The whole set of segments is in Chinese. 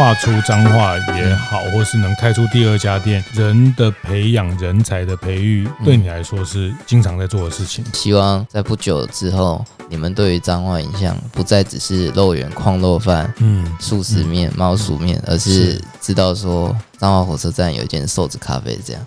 画出彰化也好，或是能开出第二家店，人的培养、人才的培育，对你来说是经常在做的事情。希望在不久之后，你们对于彰化印象不再只是肉圆、矿肉饭、嗯、素食面、猫薯面，而是知道说彰化火车站有一间瘦子咖啡这样。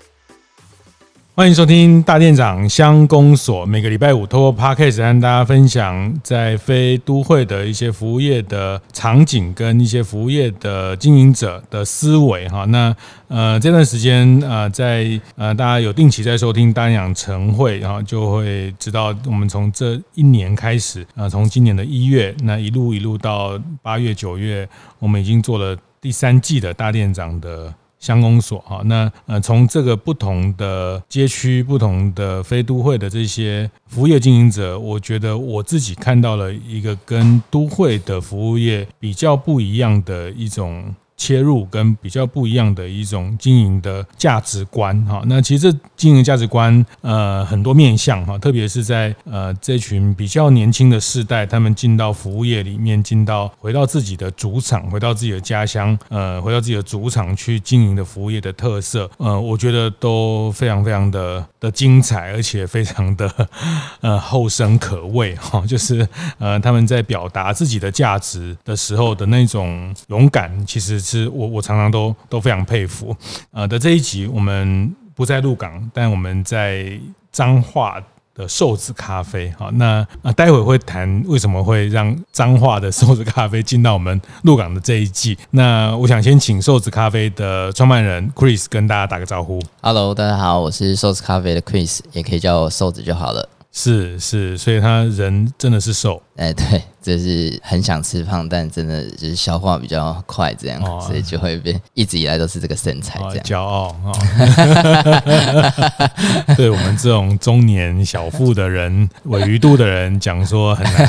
欢迎收听大店长乡公所，每个礼拜五透过 Podcast 跟大家分享在非都会的一些服务业的场景跟一些服务业的经营者的思维哈。那呃这段时间呃在呃大家有定期在收听大店长晨会，然后就会知道我们从这一年开始啊，从今年的一月那一路一路到八月九月，我们已经做了第三季的大店长的。乡公所哈，那呃，从这个不同的街区、不同的非都会的这些服务业经营者，我觉得我自己看到了一个跟都会的服务业比较不一样的一种。切入跟比较不一样的一种经营的价值观哈，那其实这经营价值观呃很多面向哈，特别是在呃这群比较年轻的世代，他们进到服务业里面，进到回到自己的主场，回到自己的家乡，呃，回到自己的主场去经营的服务业的特色，呃，我觉得都非常非常的的精彩，而且非常的呃后生可畏哈，就是呃他们在表达自己的价值的时候的那种勇敢，其实。是我我常常都都非常佩服，呃的这一集我们不在鹿港，但我们在彰化的瘦子咖啡，好，那啊待会会谈为什么会让彰化的瘦子咖啡进到我们鹿港的这一季。那我想先请瘦子咖啡的创办人 Chris 跟大家打个招呼。Hello，大家好，我是瘦子咖啡的 Chris，也可以叫我瘦子就好了。是是，所以他人真的是瘦，哎，对，就是很想吃胖，但真的就是消化比较快，这样，哦、所以就会变，一直以来都是这个身材，这样，骄傲啊。对我们这种中年小腹的人，尾鱼肚的人讲说很难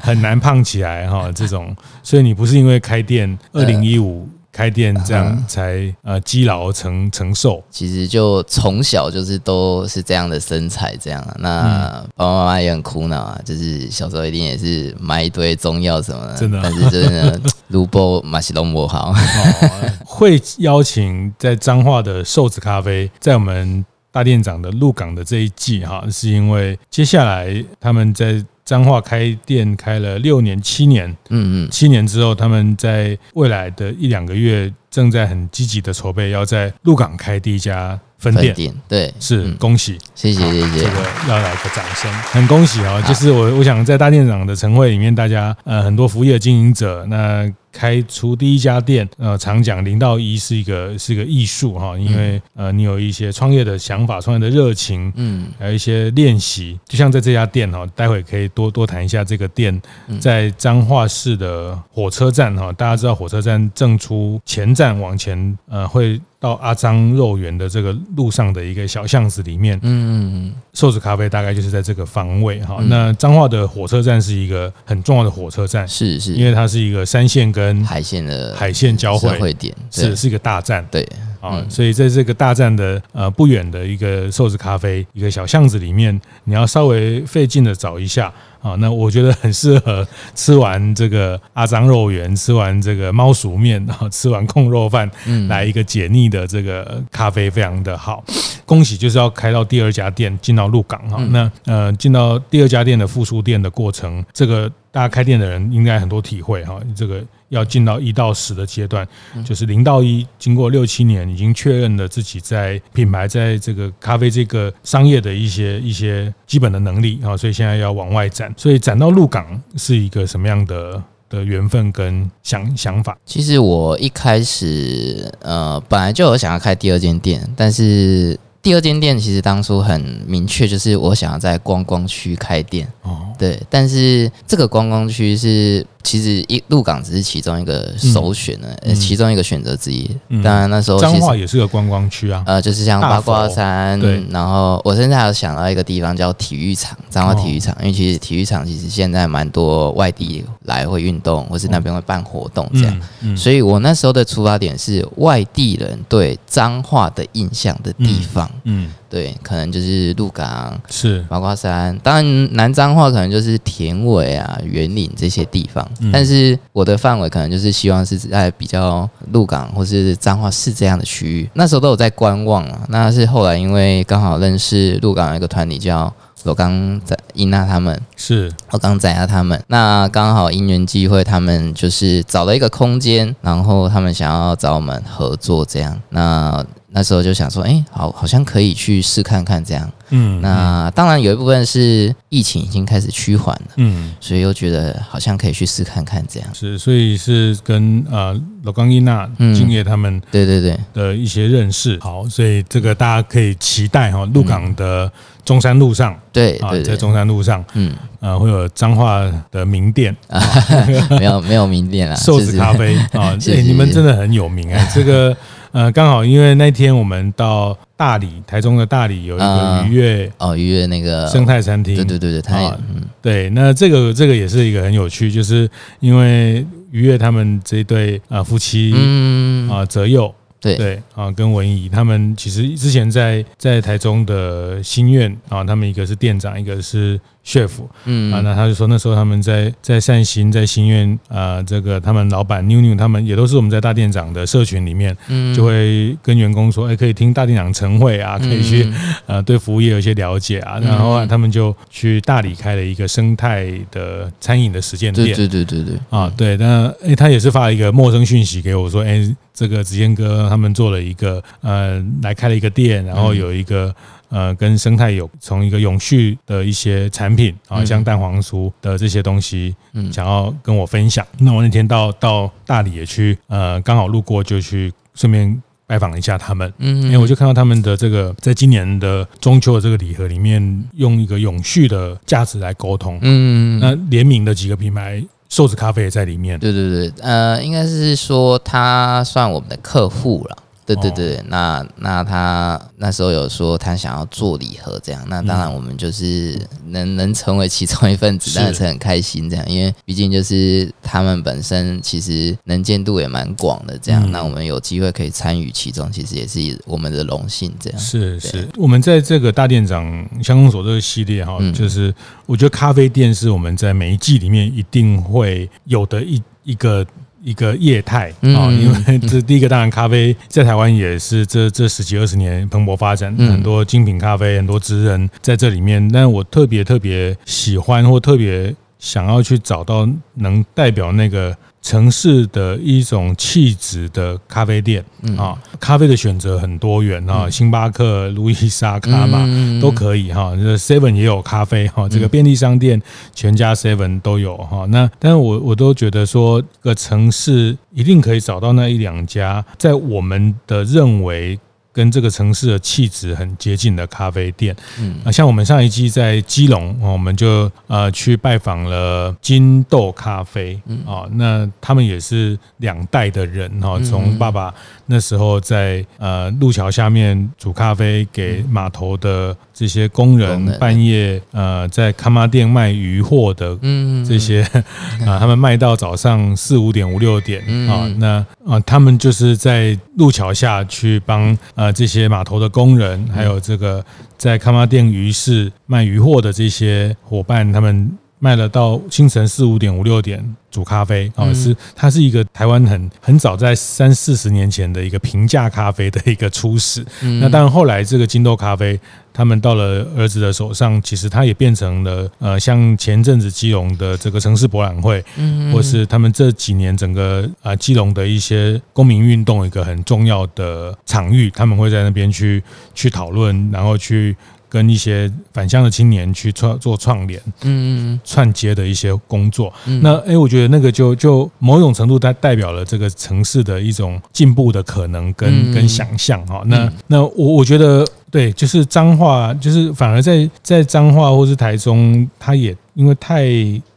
很难胖起来哈，这种，所以你不是因为开店二零一五。开店这样才呃积劳成成瘦，其实就从小就是都是这样的身材这样。那爸爸妈妈也很苦恼啊，就是小时候一定也是买一堆中药什么的，真的。但是真的卢波马西隆不好。会邀请在彰化的瘦子咖啡，在我们大店长的鹿港的这一季哈，是因为接下来他们在。彰化开店开了六年七年，嗯嗯，七年之后，他们在未来的一两个月正在很积极的筹备，要在鹿港开第一家分店。分店对，是恭喜，谢谢谢谢，这个要来个掌声，很恭喜啊！就是我我想在大店长的晨会里面，大家呃很多服务业经营者那。开出第一家店，呃，常讲零到一是一个是一个艺术哈，因为呃，你有一些创业的想法、创业的热情，嗯，还有一些练习，就像在这家店哈，待会可以多多谈一下这个店在彰化市的火车站哈，大家知道火车站正出前站往前，呃，会。到阿张肉圆的这个路上的一个小巷子里面，嗯嗯嗯，瘦子咖啡大概就是在这个方位哈。那彰化的火车站是一个很重要的火车站，是是，因为它是一个山线跟海线的海线交汇点，是是一个大站，对。啊，所以在这个大站的呃不远的一个瘦子咖啡一个小巷子里面，你要稍微费劲的找一下。啊，那我觉得很适合吃完这个阿张肉圆，吃完这个猫鼠面，然 后吃完控肉饭，来一个解腻的这个咖啡，非常的好。恭喜，就是要开到第二家店，进到鹿港哈。那呃，进到第二家店的复苏店的过程，这个大家开店的人应该很多体会哈。这个。要进到一到十的阶段，就是零到一，经过六七年，已经确认了自己在品牌在这个咖啡这个商业的一些一些基本的能力啊，所以现在要往外展，所以展到鹿港是一个什么样的的缘分跟想想法？其实我一开始呃本来就有想要开第二间店，但是第二间店其实当初很明确，就是我想要在观光区开店哦。对，但是这个观光区是。其实一鹿港只是其中一个首选的，嗯、其中一个选择之一。嗯、当然那时候彰化也是个观光区啊，呃，就是像八卦山，对。然后我现在还有想到一个地方叫体育场，彰化体育场，哦、因为其实体育场其实现在蛮多外地来会运动，或是那边会办活动这样。所以我那时候的出发点是外地人对彰化的印象的地方。嗯。嗯对，可能就是鹿港，是八卦山，当然南彰化可能就是田尾啊、员林这些地方。嗯、但是我的范围可能就是希望是在比较鹿港或是彰化市这样的区域。那时候都有在观望啊。那是后来因为刚好认识鹿港有一个团体叫罗刚在伊娜他们，是我刚在啊他们。那刚好因缘机会，他们就是找了一个空间，然后他们想要找我们合作这样。那那时候就想说，哎、欸，好，好像可以去试看看这样。嗯，那当然有一部分是疫情已经开始趋缓了，嗯，所以又觉得好像可以去试看看这样。是，所以是跟呃老冈伊娜敬业他们对对对的一些认识。好，所以这个大家可以期待哈，鹿港的中山路上，对啊，在中山路上，嗯，呃，会有彰化的名店啊，没有没有名店 啊，瘦子咖啡啊，对，你们真的很有名哎，这个。呃，刚好因为那天我们到大理，台中的大理有一个愉悦哦，愉悦那个生态餐厅，对对对对，它也嗯，对，那这个这个也是一个很有趣，就是因为愉悦他们这一对啊夫妻，嗯。啊泽佑，对。对啊跟文怡他们其实之前在在台中的心愿啊，他们一个是店长，一个是。chef，嗯。啊，那他就说那时候他们在在善心在心愿啊、呃，这个他们老板妞妞他们也都是我们在大店长的社群里面，嗯，就会跟员工说，哎，可以听大店长晨会啊，可以去 呃对服务业有一些了解啊，然后他们就去大理开了一个生态的餐饮的实践店，对对对对。对，啊对，那哎他也是发了一个陌生讯息给我说，哎，这个子健哥他们做了一个呃来开了一个店，然后有一个。呃，跟生态有从一个永续的一些产品啊，像蛋黄酥的这些东西，嗯，想要跟我分享。那我那天到到大理也去，呃，刚好路过就去顺便拜访了一下他们，嗯，因为我就看到他们的这个在今年的中秋的这个礼盒里面，用一个永续的价值来沟通，嗯，那联名的几个品牌，瘦子咖啡也在里面，对对对，呃，应该是说他算我们的客户了。对对对，那那他那时候有说他想要做礼盒这样，那当然我们就是能能成为其中一份子，当然是。很开心这样，因为毕竟就是他们本身其实能见度也蛮广的这样，那我们有机会可以参与其中，其实也是我们的荣幸这样。是是，我们在这个大店长乡公所这个系列哈，就是我觉得咖啡店是我们在每一季里面一定会有的一一个。一个业态啊，因为这第一个当然咖啡在台湾也是这这十几二十年蓬勃发展，很多精品咖啡，很多职人在这里面。但我特别特别喜欢或特别想要去找到能代表那个。城市的一种气质的咖啡店啊，咖啡的选择很多元啊，星巴克、路易莎、卡玛都可以哈。这 Seven 也有咖啡哈，这个便利商店全家 Seven 都有哈。那但是我我都觉得说，个城市一定可以找到那一两家，在我们的认为。跟这个城市的气质很接近的咖啡店，嗯，啊，像我们上一季在基隆，我们就呃去拜访了金豆咖啡，啊，那他们也是两代的人哈，从爸爸那时候在呃路桥下面煮咖啡给码头的这些工人，半夜呃在咖妈店卖鱼货的，嗯，这些 啊，他们卖到早上四五点五六点啊，那啊他们就是在路桥下去帮呃。这些码头的工人，还有这个在咖妈店鱼市卖鱼货的这些伙伴，他们卖了到清晨四五点、五六点煮咖啡啊，是它是一个台湾很很早在三四十年前的一个平价咖啡的一个初始。那当然后来这个金豆咖啡。他们到了儿子的手上，其实他也变成了呃，像前阵子基隆的这个城市博览会，嗯，或是他们这几年整个啊基隆的一些公民运动一个很重要的场域，他们会在那边去去讨论，然后去。跟一些返乡的青年去创做创联，嗯，串接的一些工作。那哎，我觉得那个就就某种程度，它代表了这个城市的一种进步的可能跟跟想象哈。那那我我觉得对，就是彰化，就是反而在在彰化或是台中，它也。因为太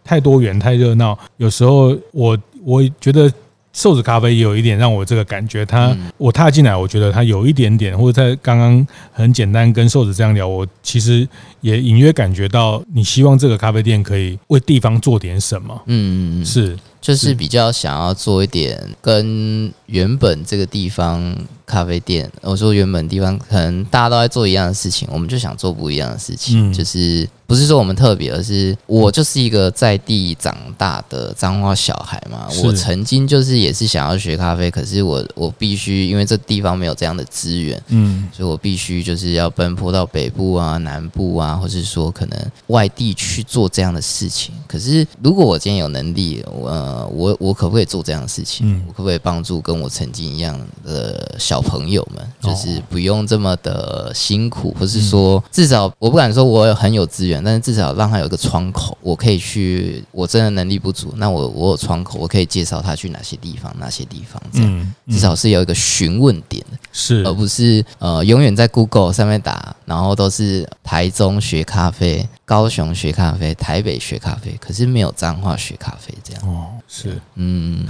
太多元、太热闹，有时候我我觉得。瘦子咖啡也有一点让我这个感觉，他我踏进来，我觉得他有一点点，或者在刚刚很简单跟瘦子这样聊，我其实也隐约感觉到你希望这个咖啡店可以为地方做点什么嗯。嗯，是，就是比较想要做一点跟原本这个地方。咖啡店，我说原本地方可能大家都在做一样的事情，我们就想做不一样的事情，嗯、就是不是说我们特别，而是我就是一个在地长大的彰化小孩嘛。我曾经就是也是想要学咖啡，可是我我必须因为这地方没有这样的资源，嗯，所以我必须就是要奔波到北部啊、南部啊，或是说可能外地去做这样的事情。可是如果我今天有能力，呃，我我可不可以做这样的事情？嗯、我可不可以帮助跟我曾经一样的小朋友们？就是不用这么的辛苦，或是说至少我不敢说我很有资源，但是至少让他有一个窗口，我可以去。我真的能力不足，那我我有窗口，我可以介绍他去哪些地方，哪些地方这样，至少是有一个询问点的，是。而不是呃永远在 Google 上面打，然后都是台中学咖啡。高雄学咖啡，台北学咖啡，可是没有彰化学咖啡这样。哦，是，嗯，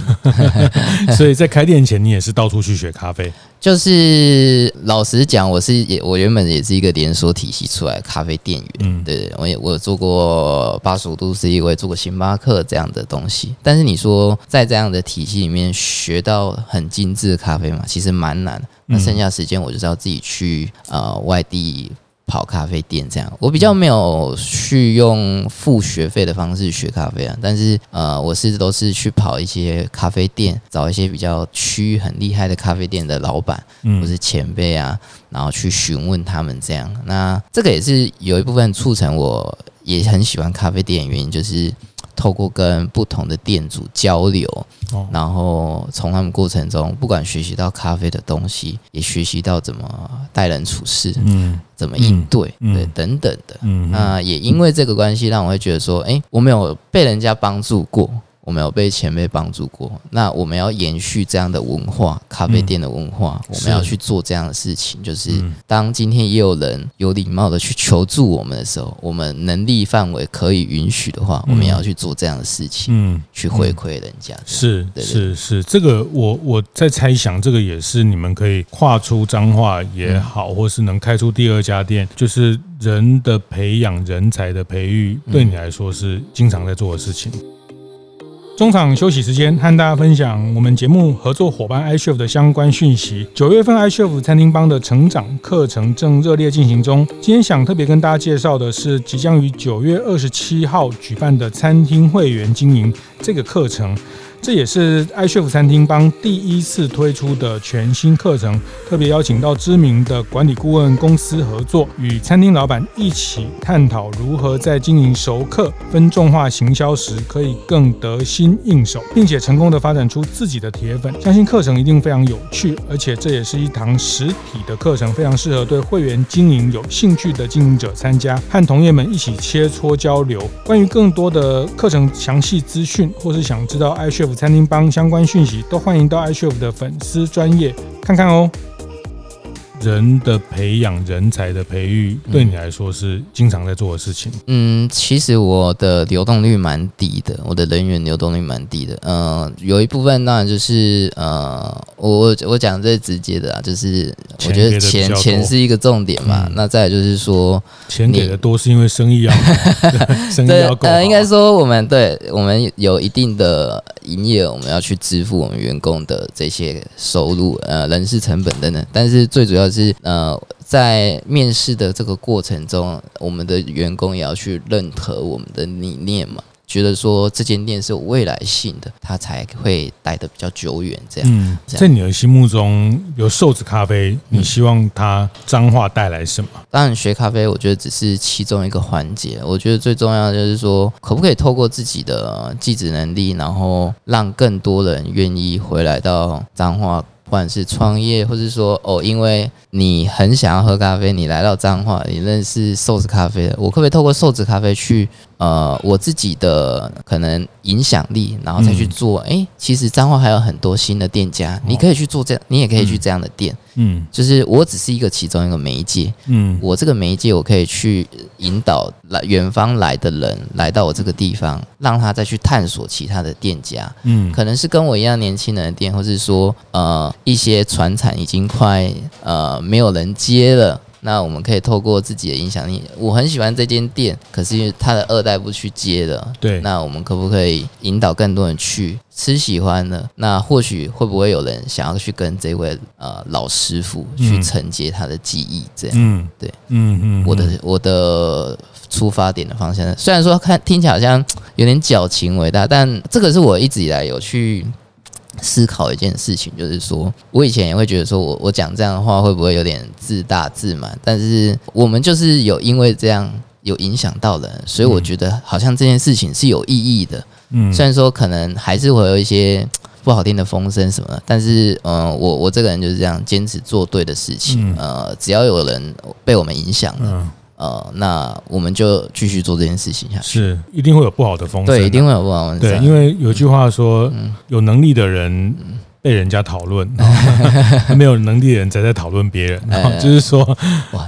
所以在开店前，你也是到处去学咖啡。就是老实讲，我是也，我原本也是一个连锁体系出来的咖啡店员。嗯，对，我也我有做过八十五度 C，我也做过星巴克这样的东西。但是你说在这样的体系里面学到很精致的咖啡嘛，其实蛮难。那剩下时间，我就是要自己去呃外地。跑咖啡店这样，我比较没有去用付学费的方式学咖啡啊，但是呃，我是都是去跑一些咖啡店，找一些比较区域很厉害的咖啡店的老板，或是前辈啊，然后去询问他们这样。那这个也是有一部分促成我也很喜欢咖啡店的原因，就是。透过跟不同的店主交流，然后从他们过程中，不管学习到咖啡的东西，也学习到怎么待人处事，嗯，怎么应对，嗯、对，等等的。嗯，那也因为这个关系，让我会觉得说，哎，我没有被人家帮助过。我们有被前辈帮助过，那我们要延续这样的文化，咖啡店的文化，嗯、我们要去做这样的事情。就是当今天也有人有礼貌的去求助我们的时候，我们能力范围可以允许的话，我们也要去做这样的事情，嗯，去回馈人家。是是是，这个我我在猜想，这个也是你们可以跨出彰化也好，或是能开出第二家店，就是人的培养、人才的培育，对你来说是经常在做的事情。中场休息时间，和大家分享我们节目合作伙伴 iCHEF 的相关讯息。九月份 iCHEF 餐厅帮的成长课程正热烈进行中。今天想特别跟大家介绍的是，即将于九月二十七号举办的餐厅会员经营这个课程。这也是 iCHEF 餐厅帮第一次推出的全新课程，特别邀请到知名的管理顾问公司合作，与餐厅老板一起探讨如何在经营熟客分众化行销时，可以更得心应手，并且成功的发展出自己的铁粉。相信课程一定非常有趣，而且这也是一堂实体的课程，非常适合对会员经营有兴趣的经营者参加，和同业们一起切磋交流。关于更多的课程详细资讯，或是想知道 iCHEF 餐厅帮相关讯息都欢迎到 iCHEF 的粉丝专业看看哦。人的培养、人才的培育，对你来说是经常在做的事情。嗯，其实我的流动率蛮低的，我的人员流动率蛮低的。嗯、呃，有一部分当然就是呃，我我讲最直接的啊，就是我觉得钱钱是一个重点嘛。嗯、那再来就是说，钱给的多是因为生意要 生意要够。呃，应该说我们对我们有一定的营业，我们要去支付我们员工的这些收入，呃，人事成本等等。但是最主要是呃，在面试的这个过程中，我们的员工也要去认可我们的理念嘛，觉得说这间店是有未来性的，他才会待得比较久远。这样，嗯，在你的心目中，有瘦子咖啡，你希望它脏话带来什么？当然，学咖啡我觉得只是其中一个环节。我觉得最重要的就是说，可不可以透过自己的技职能力，然后让更多人愿意回来到彰化。不管是创业，或是说哦，因为你很想要喝咖啡，你来到彰化，你认识瘦子咖啡，我可不可以透过瘦子咖啡去呃我自己的可能影响力，然后再去做。哎、嗯欸，其实彰化还有很多新的店家，哦、你可以去做这样，你也可以去这样的店。嗯，就是我只是一个其中一个媒介。嗯，我这个媒介我可以去引导来远方来的人来到我这个地方，让他再去探索其他的店家。嗯，可能是跟我一样年轻人的店，或是说呃一些传产已经快呃没有人接了。那我们可以透过自己的影响力，我很喜欢这间店，可是因为他的二代不去接了，对，那我们可不可以引导更多人去吃喜欢的？那或许会不会有人想要去跟这位呃老师傅去承接他的技艺？这样，嗯，对，嗯嗯，我的我的出发点的方向，虽然说看听起来好像有点矫情伟大，但这个是我一直以来有去。思考一件事情，就是说我以前也会觉得说我我讲这样的话会不会有点自大自满？但是我们就是有因为这样有影响到人，所以我觉得好像这件事情是有意义的。嗯，虽然说可能还是会有一些不好听的风声什么的，但是嗯、呃，我我这个人就是这样坚持做对的事情。呃，只要有人被我们影响了。呃，那我们就继续做这件事情下去。是，一定会有不好的风险。对，一定会有不好的。对，因为有句话说，嗯、有能力的人。被人家讨论，没有能力的人才在讨论别人，就是说，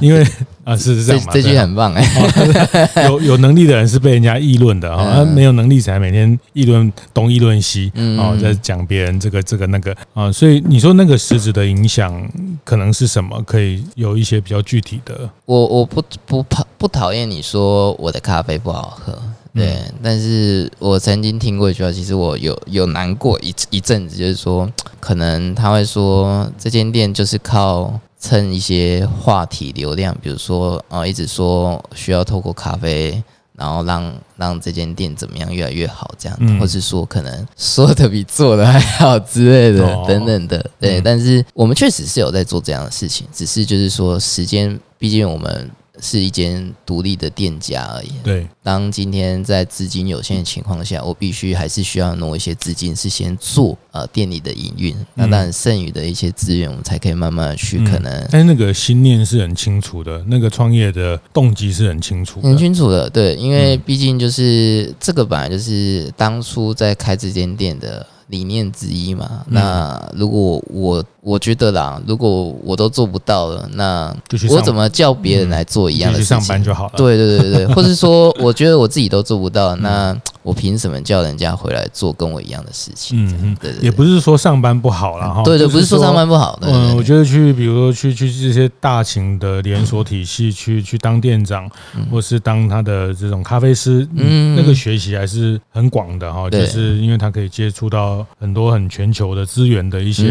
因为啊，是这样嘛，这句很棒哎，有 有能力的人是被人家议论的啊，没有能力才每天议论东议论西，哦，在讲别人这个这个那个啊，所以你说那个实质的影响可能是什么？可以有一些比较具体的。我我不不讨不讨厌你说我的咖啡不好喝。对，但是我曾经听过一句话，其实我有有难过一一阵子，就是说，可能他会说这间店就是靠蹭一些话题流量，比如说，呃，一直说需要透过咖啡，然后让让这间店怎么样越来越好，这样，嗯、或是说可能说的比做的还好之类的，哦、等等的。对，嗯、但是我们确实是有在做这样的事情，只是就是说时间，毕竟我们。是一间独立的店家而已。对，当今天在资金有限的情况下，我必须还是需要挪一些资金，是先做呃店里的营运。那当然，剩余的一些资源，我们才可以慢慢的去可能。但是那个心念是很清楚的，那个创业的动机是很清楚，很清楚的。对，因为毕竟就是这个本来就是当初在开这间店的。理念之一嘛，那如果我我觉得啦，如果我都做不到了，那我怎么叫别人来做一样的事情？上班就好了。对对对对，或是说，我觉得我自己都做不到，那我凭什么叫人家回来做跟我一样的事情？嗯嗯，对，也不是说上班不好啦哈。对对，不是说上班不好。嗯，我觉得去，比如说去去这些大型的连锁体系去去当店长，或是当他的这种咖啡师，嗯，那个学习还是很广的哈，就是因为他可以接触到。很多很全球的资源的一些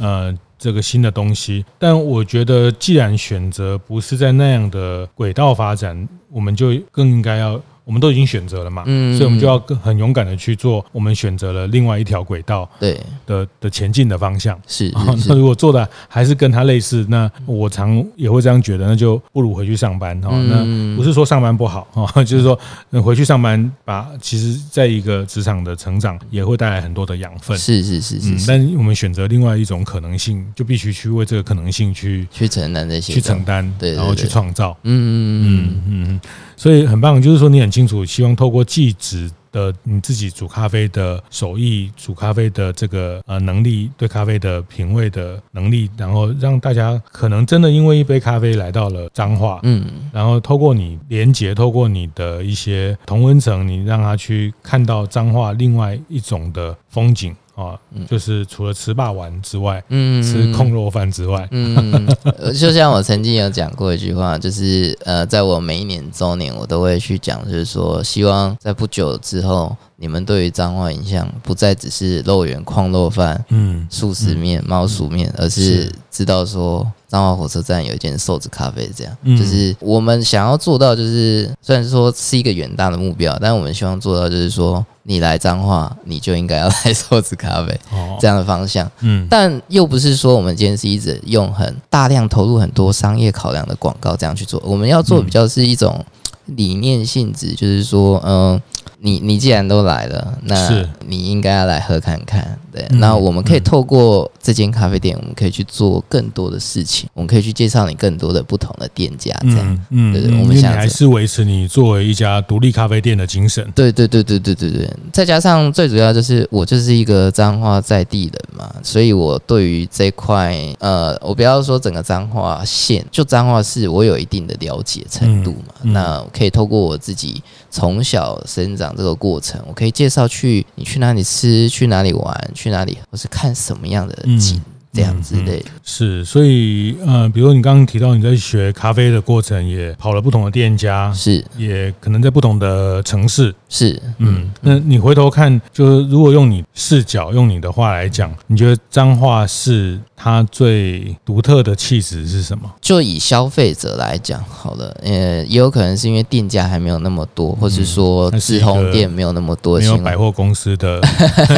呃这个新的东西，但我觉得既然选择不是在那样的轨道发展，我们就更应该要。我们都已经选择了嘛，嗯，所以我们就要更很勇敢的去做。我们选择了另外一条轨道，对的的前进的方向是。那如果做的还是跟他类似，那我常也会这样觉得，那就不如回去上班哈。那不是说上班不好哈，就是说回去上班，把其实在一个职场的成长也会带来很多的养分。是是是是。但我们选择另外一种可能性，就必须去为这个可能性去去承担这些，去承担，对，然后去创造。嗯嗯嗯嗯嗯。所以很棒，就是说你很清楚，希望透过技职的你自己煮咖啡的手艺、煮咖啡的这个呃能力、对咖啡的品味的能力，然后让大家可能真的因为一杯咖啡来到了彰化，嗯，然后透过你连接，透过你的一些同温层，你让他去看到彰化另外一种的风景。啊，就是除了吃霸王之外，嗯，吃控肉饭之外，嗯，就像我曾经有讲过一句话，就是呃，在我每一年周年，我都会去讲，就是说，希望在不久之后，你们对于脏话影响不再只是肉圆、矿肉饭、嗯，素食面、猫薯面，而是。知道说。彰化火车站有一间瘦子咖啡，这样，嗯、就是我们想要做到，就是虽然说是一个远大的目标，但我们希望做到，就是说你来彰化，你就应该要来瘦子咖啡 这样的方向。嗯，但又不是说我们今天是一直用很大量投入很多商业考量的广告这样去做，我们要做比较是一种理念性质，就是说，嗯、呃。你你既然都来了，那你应该要来喝看看。对，那我们可以透过这间咖啡店，我们可以去做更多的事情，我们可以去介绍你更多的不同的店家，这样，嗯，对对，我们想还是维持你作为一家独立咖啡店的精神。对对对对对对对，再加上最主要就是我就是一个彰化在地人嘛，所以我对于这块，呃，我不要说整个彰化县，就彰化市，我有一定的了解程度嘛，那可以透过我自己从小生长这个过程，我可以介绍去你去哪里吃，去哪里玩。去哪里，或是看什么样的景，这样之类的。是，所以呃，比如你刚刚提到你在学咖啡的过程，也跑了不同的店家，是，也可能在不同的城市，是，嗯。那你回头看，就是如果用你视角，用你的话来讲，你觉得彰化是？它最独特的气质是什么？就以消费者来讲，好了，呃，也有可能是因为店家还没有那么多，或是说直通店没有那么多，没有百货公司的，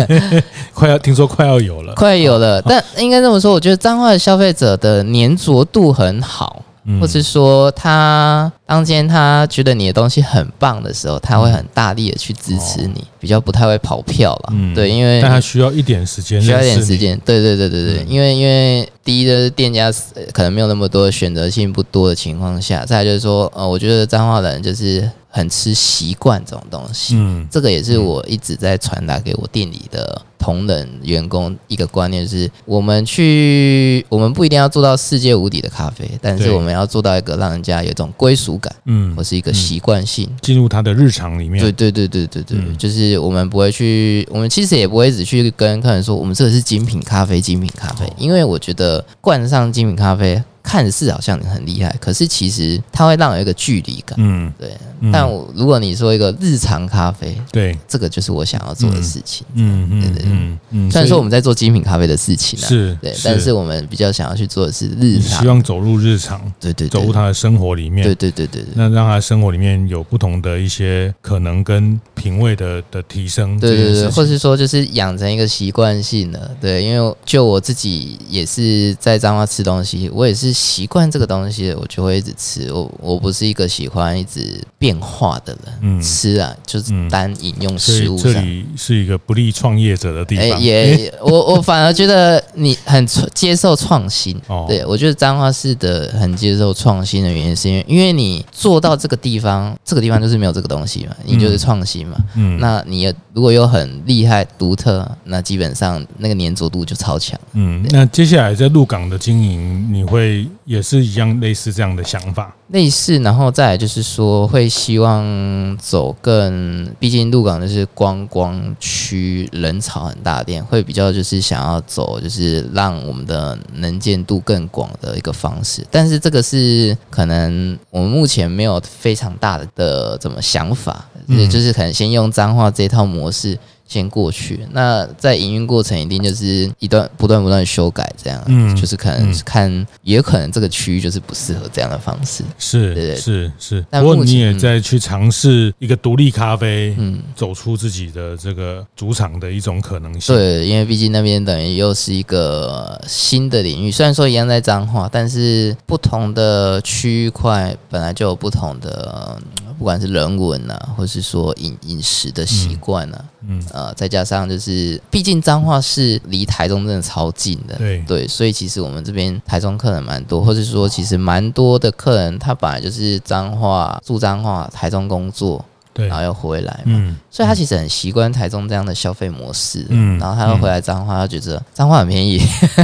快要听说快要有了，快有了。但应该这么说，我觉得彰化的消费者的粘着度很好。或是说他当天他觉得你的东西很棒的时候，他会很大力的去支持你，比较不太会跑票了。嗯，对，因为但他需要一点时间，需要一点时间。对对对对对，因为因为第一的店家可能没有那么多选择性不多的情况下，再来就是说，呃，我觉得彰化人就是很吃习惯这种东西。嗯，这个也是我一直在传达给我店里的。同仁员工一个观念是，我们去，我们不一定要做到世界无敌的咖啡，但是我们要做到一个让人家有一种归属感，嗯，或是一个习惯性进入他的日常里面。对对对对对对，就是我们不会去，我们其实也不会只去跟客人说，我们这个是精品咖啡，精品咖啡，因为我觉得冠上精品咖啡。看似好像你很厉害，可是其实它会让我有一个距离感。嗯，对。但我如果你说一个日常咖啡，对，这个就是我想要做的事情。嗯嗯，对对对。嗯，虽然说我们在做精品咖啡的事情，是，对，但是我们比较想要去做的是日常，希望走入日常，对对，走入他的生活里面，对对对对。那让他生活里面有不同的一些可能跟品味的的提升，对对对，或是说就是养成一个习惯性的，对，因为就我自己也是在彰化吃东西，我也是。习惯这个东西，我就会一直吃。我我不是一个喜欢一直变化的人，嗯，吃啊就是单饮用食物上。这里是一个不利创业者的地方。也，我我反而觉得你很接受创新。哦，对，我觉得彰化市的很接受创新的原因，是因为因为你做到这个地方，这个地方就是没有这个东西嘛，你就是创新嘛。嗯，那你如果有很厉害独特，那基本上那个粘着度就超强。嗯，那接下来在鹿港的经营，你会？也是一样类似这样的想法，类似，然后再来就是说，会希望走更，毕竟鹿港就是观光区，人潮很大店，会比较就是想要走，就是让我们的能见度更广的一个方式。但是这个是可能我们目前没有非常大的的怎么想法，嗯，就是可能先用脏话这套模式。先过去，那在营运过程一定就是一段不断不断修改，这样，嗯，就是可能看，嗯、也有可能这个区域就是不适合这样的方式，是，对对是是。不过你也在去尝试一个独立咖啡，嗯，走出自己的这个主场的一种可能性。对，因为毕竟那边等于又是一个新的领域，虽然说一样在彰化，但是不同的区块本来就有不同的。不管是人文呐，或是说饮饮食的习惯呐，嗯，呃，再加上就是，毕竟彰化是离台中真的超近的，对。对，所以其实我们这边台中客人蛮多，或是说其实蛮多的客人，他本来就是彰化住彰化，台中工作，对，然后又回来嘛，嗯，所以他其实很习惯台中这样的消费模式，嗯，然后他又回来彰化，他觉得彰化很便宜，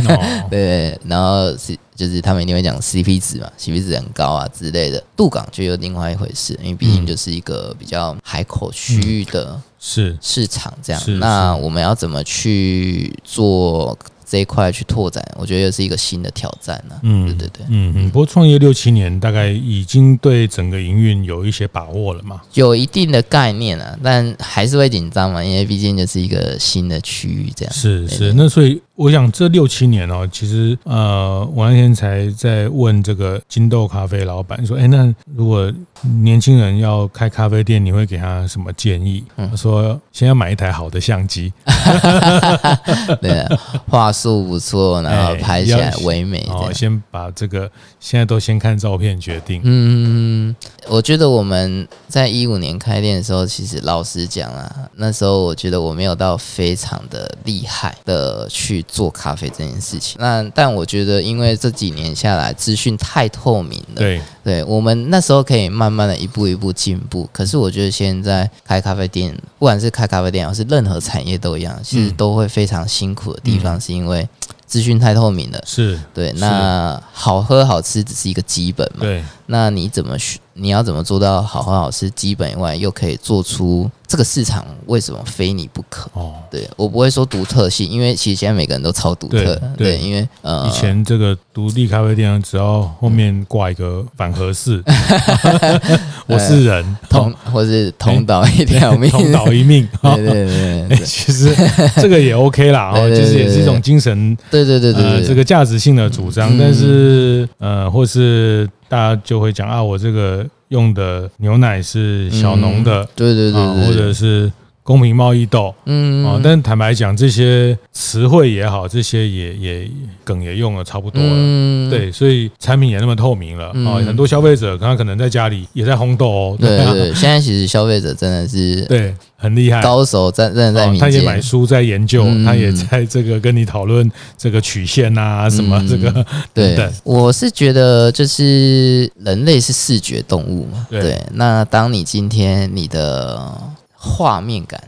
哦、对，然后是。就是他们一定会讲 CP 值嘛，CP 值很高啊之类的。渡港就有另外一回事，因为毕竟就是一个比较海口区域的是市场这样。那我们要怎么去做？这一块去拓展，我觉得又是一个新的挑战呢、啊。嗯，对对对，嗯嗯。不过创业六七年，大概已经对整个营运有一些把握了嘛？有一定的概念啊，但还是会紧张嘛，因为毕竟就是一个新的区域，这样。是是，那所以我想这六七年哦，其实呃，我那天才在问这个金豆咖啡老板说，哎，那如果年轻人要开咖啡店，你会给他什么建议？他说，先要买一台好的相机。对，话。术不错，然后拍起来唯美。哦，先把这个现在都先看照片决定。嗯，我觉得我们在一五年开店的时候，其实老实讲啊，那时候我觉得我没有到非常的厉害的去做咖啡这件事情。那但我觉得，因为这几年下来资讯太透明了，对，对我们那时候可以慢慢的一步一步进步。可是我觉得现在开咖啡店，不管是开咖啡店还是任何产业都一样，其实都会非常辛苦的地方，是因为资讯太透明了。是对，那好喝好吃只是一个基本嘛。对，那你怎么学？你要怎么做到好喝好吃？基本以外，又可以做出这个市场为什么非你不可？哦，对我不会说独特性，因为其实现在每个人都超独特。对，对，因为呃，以前这个独立咖啡店只要后面挂一个反合适，我是人，同或是同岛一条命，同岛一命。对对对，其实这个也 OK 啦，哦，就是也是一种精神，对对对对，这个价值性的主张。但是呃，或是。大家就会讲啊，我这个用的牛奶是小农的，嗯、对对对，对，或者是公平贸易豆，嗯啊，但坦白讲，这些词汇也好，这些也也梗也用了差不多了，嗯、对，所以产品也那么透明了啊，嗯、很多消费者刚刚可能在家里也在烘豆哦，对对，对，现在其实消费者真的是对。很厉害，高手在在在他也买书在研究，他也在这个跟你讨论这个曲线啊，什么这个对。我是觉得就是人类是视觉动物嘛，对。那当你今天你的画面感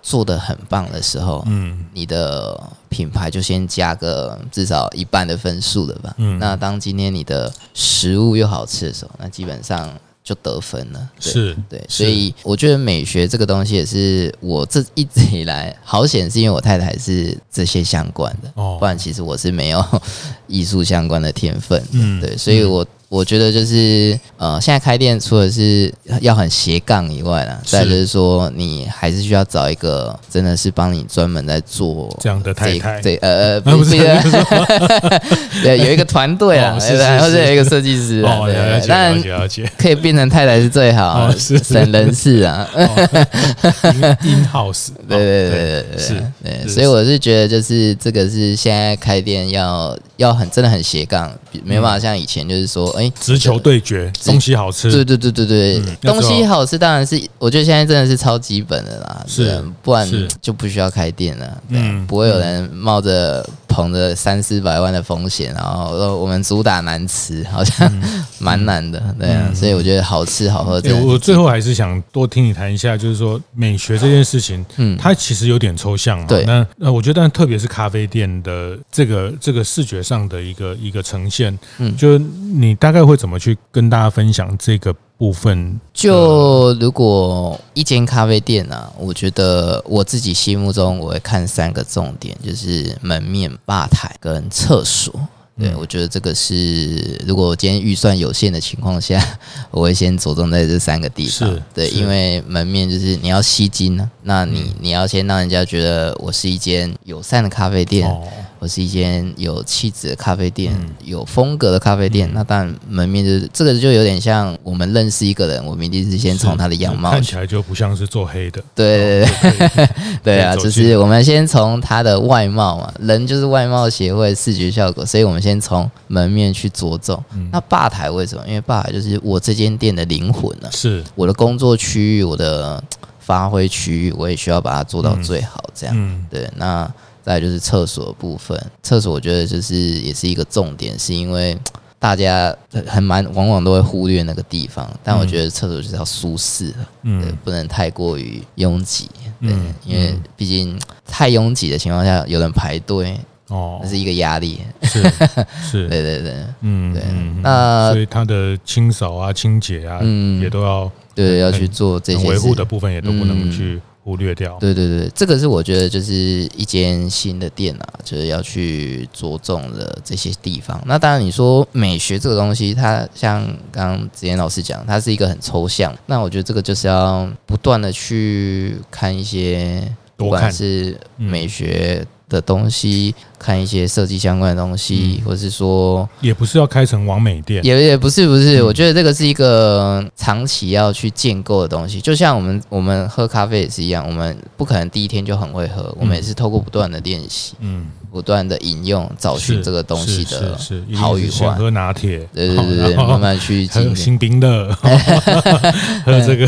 做得很棒的时候，嗯，你的品牌就先加个至少一半的分数了吧。嗯，那当今天你的食物又好吃的时候，那基本上。就得分了，是对，所以我觉得美学这个东西也是我这一直以来好险，是因为我太太是这些相关的，哦，不然其实我是没有艺术相关的天分，嗯，对，所以我。我觉得就是呃，现在开店除了是要很斜杠以外呢，再就是说你还是需要找一个真的是帮你专门在做这样的太太，对呃呃，不是，对，有一个团队啊，然后是有一个设计师啊，了解了解，可以变成太太是最好，省人事啊，in house，对对对对对，是，对，所以我是觉得就是这个是现在开店要要很真的很斜杠，没办法像以前就是说。哎，直球对决，东西好吃，对对对对对，东西好吃当然是，我觉得现在真的是超基本的啦，是，不然就不需要开店了，嗯，不会有人冒着捧着三四百万的风险，然后我们主打难吃，好像 蛮难的，对啊，所以我觉得好吃好喝。我最后还是想多听你谈一下，就是说美学这件事情，嗯，它其实有点抽象嘛，对，那那我觉得，但特别是咖啡店的这个这个视觉上的一个一个呈现，嗯，就你大概会怎么去跟大家分享这个部分？就如果一间咖啡店呢、啊，我觉得我自己心目中我会看三个重点，就是门面、吧台跟厕所。对，我觉得这个是如果我今天预算有限的情况下，我会先着重在这三个地方。是对，因为门面就是你要吸睛呢、啊，那你你要先让人家觉得我是一间友善的咖啡店。哦我是一间有气质的咖啡店，嗯、有风格的咖啡店。嗯、那当然门面就是这个，就有点像我们认识一个人，我们一定是先从他的样貌，看起来就不像是做黑的。对对对，对 啊，就是我们先从他的外貌嘛，人就是外貌协会视觉效果，所以我们先从门面去着重。嗯、那吧台为什么？因为吧台就是我这间店的灵魂呢、啊，是我的工作区域，我的发挥区域，我也需要把它做到最好。这样，嗯、对那。再就是厕所的部分，厕所我觉得就是也是一个重点，是因为大家很蛮往往都会忽略那个地方，但我觉得厕所就是要舒适，嗯，对，不能太过于拥挤，对，嗯、因为毕竟太拥挤的情况下，有人排队，哦，那是一个压力，是 是，对对对，嗯，对，那所以它的清扫啊、清洁啊，嗯，也都要对要去做这些维护的部分，也都不能去。嗯忽略掉，对对对，这个是我觉得就是一间新的店啊，就是要去着重的这些地方。那当然，你说美学这个东西，它像刚刚子妍老师讲，它是一个很抽象。那我觉得这个就是要不断的去看一些，不管是美学的东西，看一些设计相关的东西，嗯、或是说，也不是要开成完美店，也也不是不是，嗯、我觉得这个是一个长期要去建构的东西。就像我们我们喝咖啡也是一样，我们不可能第一天就很会喝，我们也是透过不断的练习，嗯。不断的引用，找寻这个东西的好与坏。喝拿铁，对对对对，慢慢去喝新冰乐，喝这个，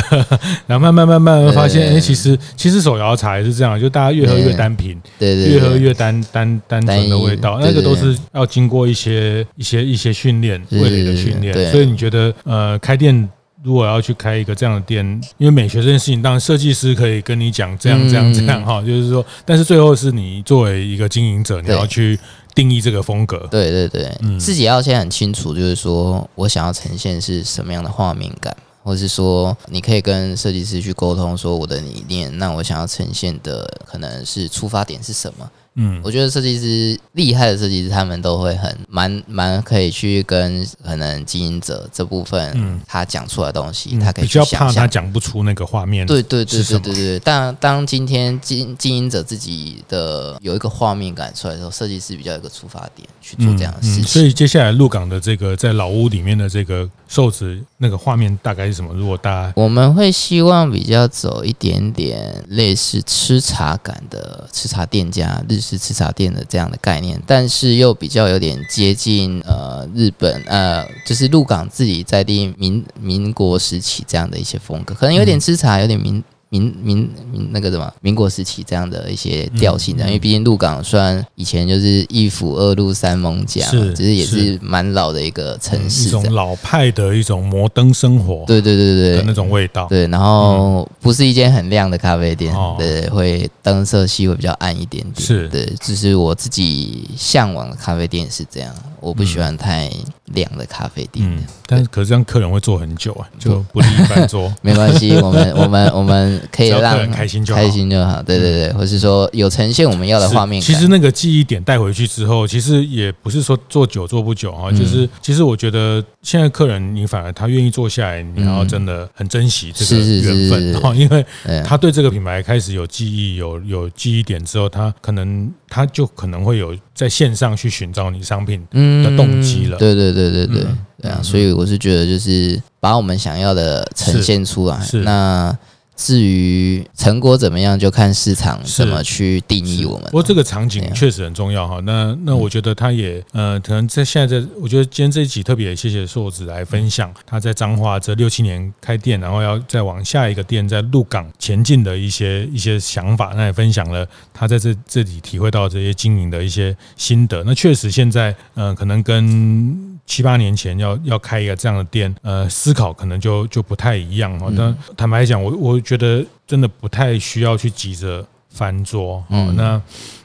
然后慢慢 慢慢发现，哎，其实其实手摇茶也是这样，就大家越喝越单品，对对，越喝越单单单纯的味道，那个都是要经过一些一些一些训练，味蕾的训练。所以你觉得，呃，开店？如果要去开一个这样的店，因为美学这件事情，当然设计师可以跟你讲这样这样这样哈，就是说，但是最后是你作为一个经营者，你要去定义这个风格。对对对，自己要先很清楚，就是说我想要呈现是什么样的画面感，或是说你可以跟设计师去沟通，说我的理念，那我想要呈现的可能是出发点是什么。嗯，我觉得设计师厉害的设计师，他们都会很蛮蛮可以去跟可能经营者这部分，嗯，他讲出来的东西，他可以去想象，比较怕他讲不出那个画面。对对对对对对。但当今天经经营者自己的有一个画面感出来的时候，设计师比较有一个出发点去做这样的事情。所以接下来鹿港的这个在老屋里面的这个瘦子那个画面大概是什么？如果大家我们会希望比较走一点点类似吃茶感的吃茶店家日。是吃茶店的这样的概念，但是又比较有点接近呃日本呃，就是鹿港自己在地民民国时期这样的一些风格，可能有点吃茶，有点民。民民民那个什么，民国时期这样的一些调性的，因为毕竟鹿港虽然以前就是一府二鹿三艋舺，是，其实也是蛮老的一个城市，一种老派的一种摩登生活，对对对对，那种味道，对，然后不是一间很亮的咖啡店，对，会灯色系会比较暗一点点，是。对，就是我自己向往的咖啡店是这样。我不喜欢太亮的咖啡店，嗯，但是可是这样客人会坐很久啊，就不利一般坐。没关系，我们我们我们可以让客人开心就好，开心就好。对对对，或是说有呈现我们要的画面。其实那个记忆点带回去之后，其实也不是说坐久坐不久啊，就是其实我觉得现在客人你反而他愿意坐下来，你要真的很珍惜这个缘分哈，因为他对这个品牌开始有记忆、有有记忆点之后，他可能他就可能会有在线上去寻找你商品。的动机了，对对对对对，对啊，所以我是觉得就是把我们想要的呈现出来，那。至于成果怎么样，就看市场怎么去定义我们。不过这个场景确实很重要哈。那那我觉得他也呃，可能在现在在，我觉得今天这一集特别谢谢硕子来分享他在彰化这六七年开店，然后要再往下一个店在鹿港前进的一些一些想法。那也分享了他在这这里体会到这些经营的一些心得。那确实现在呃，可能跟。七八年前要要开一个这样的店，呃，思考可能就就不太一样哦。但坦白讲，我我觉得真的不太需要去急着翻桌哦。那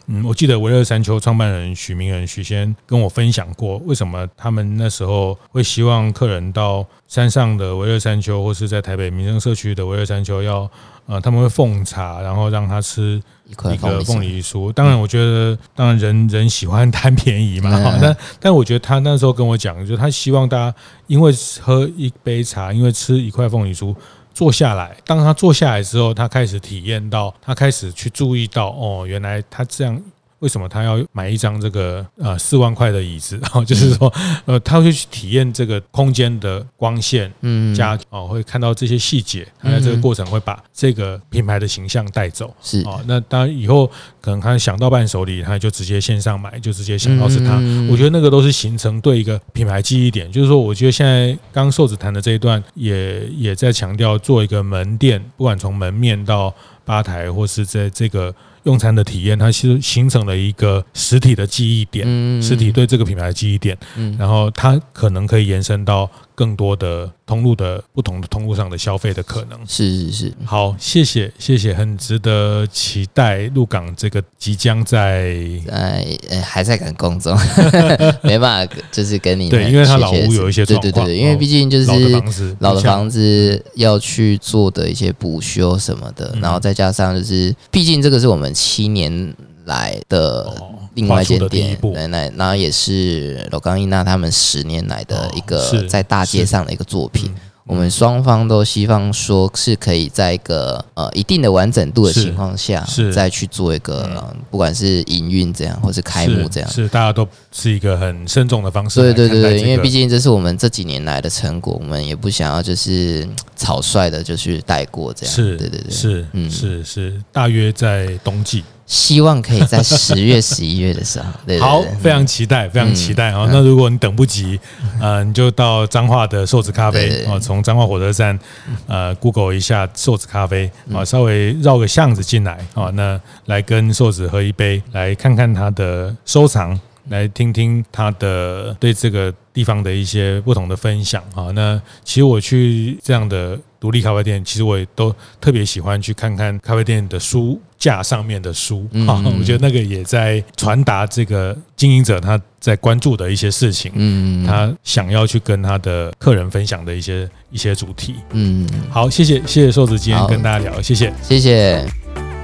嗯，我记得维乐山丘创办人许明仁许先跟我分享过，为什么他们那时候会希望客人到山上的维乐山丘，或是在台北民生社区的维乐山丘要。呃，他们会奉茶，然后让他吃一个凤梨酥。当然，我觉得，当然人人喜欢贪便宜嘛。但但我觉得他那时候跟我讲，就是他希望大家因为喝一杯茶，因为吃一块凤梨酥，坐下来。当他坐下来之后，他开始体验到，他开始去注意到，哦，原来他这样。为什么他要买一张这个呃四万块的椅子？然 后就是说，呃，他会去体验这个空间的光线，嗯，加哦，会看到这些细节。他在这个过程会把这个品牌的形象带走。是哦，那当然以后可能他想到伴手礼，他就直接线上买，就直接想到是他。我觉得那个都是形成对一个品牌记忆点。就是说，我觉得现在刚刚瘦子谈的这一段，也也在强调做一个门店，不管从门面到吧台，或是在这个。用餐的体验，它其实形成了一个实体的记忆点，实体对这个品牌的记忆点，然后它可能可以延伸到更多的通路的不同的通路上的消费的可能。是是是，好，谢谢谢谢，很值得期待。鹿港这个即将在在还在赶工中，没办法，就是跟你对，因为他老屋有一些状况，对对对，因为毕竟就是老的房子，老的房子要去做的一些补修什么的，然后再加上就是，毕竟这个是我们。七年来的另外一间店，来来，然后也是罗冈伊娜他们十年来的一个在大街上的一个作品。我们双方都希望说是可以在一个呃一定的完整度的情况下，是再去做一个、嗯、不管是营运这样，或是开幕这样，是，是大家都是一个很慎重的方式。对对对对，因为毕竟这是我们这几年来的成果，我们也不想要就是草率的就去带过这样。是，对对对，是，嗯，是是，大约在冬季。希望可以在十月、十一月的时候，对对对好，非常期待，非常期待啊！嗯、那如果你等不及，嗯、呃，你就到彰化的瘦子咖啡啊，从彰化火车站，呃，Google 一下瘦子咖啡啊，稍微绕个巷子进来啊，那来跟瘦子喝一杯，来看看他的收藏，来听听他的对这个地方的一些不同的分享啊。那其实我去这样的。独立咖啡店，其实我也都特别喜欢去看看咖啡店的书架上面的书。啊，我觉得那个也在传达这个经营者他在关注的一些事情，嗯，他想要去跟他的客人分享的一些一些主题，嗯，好，谢谢谢谢瘦子今天跟大家聊，谢谢。谢谢，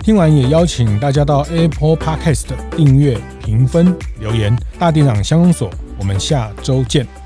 听完也邀请大家到 Apple Podcast 订阅、评分、留言，大店长相公所，我们下周见。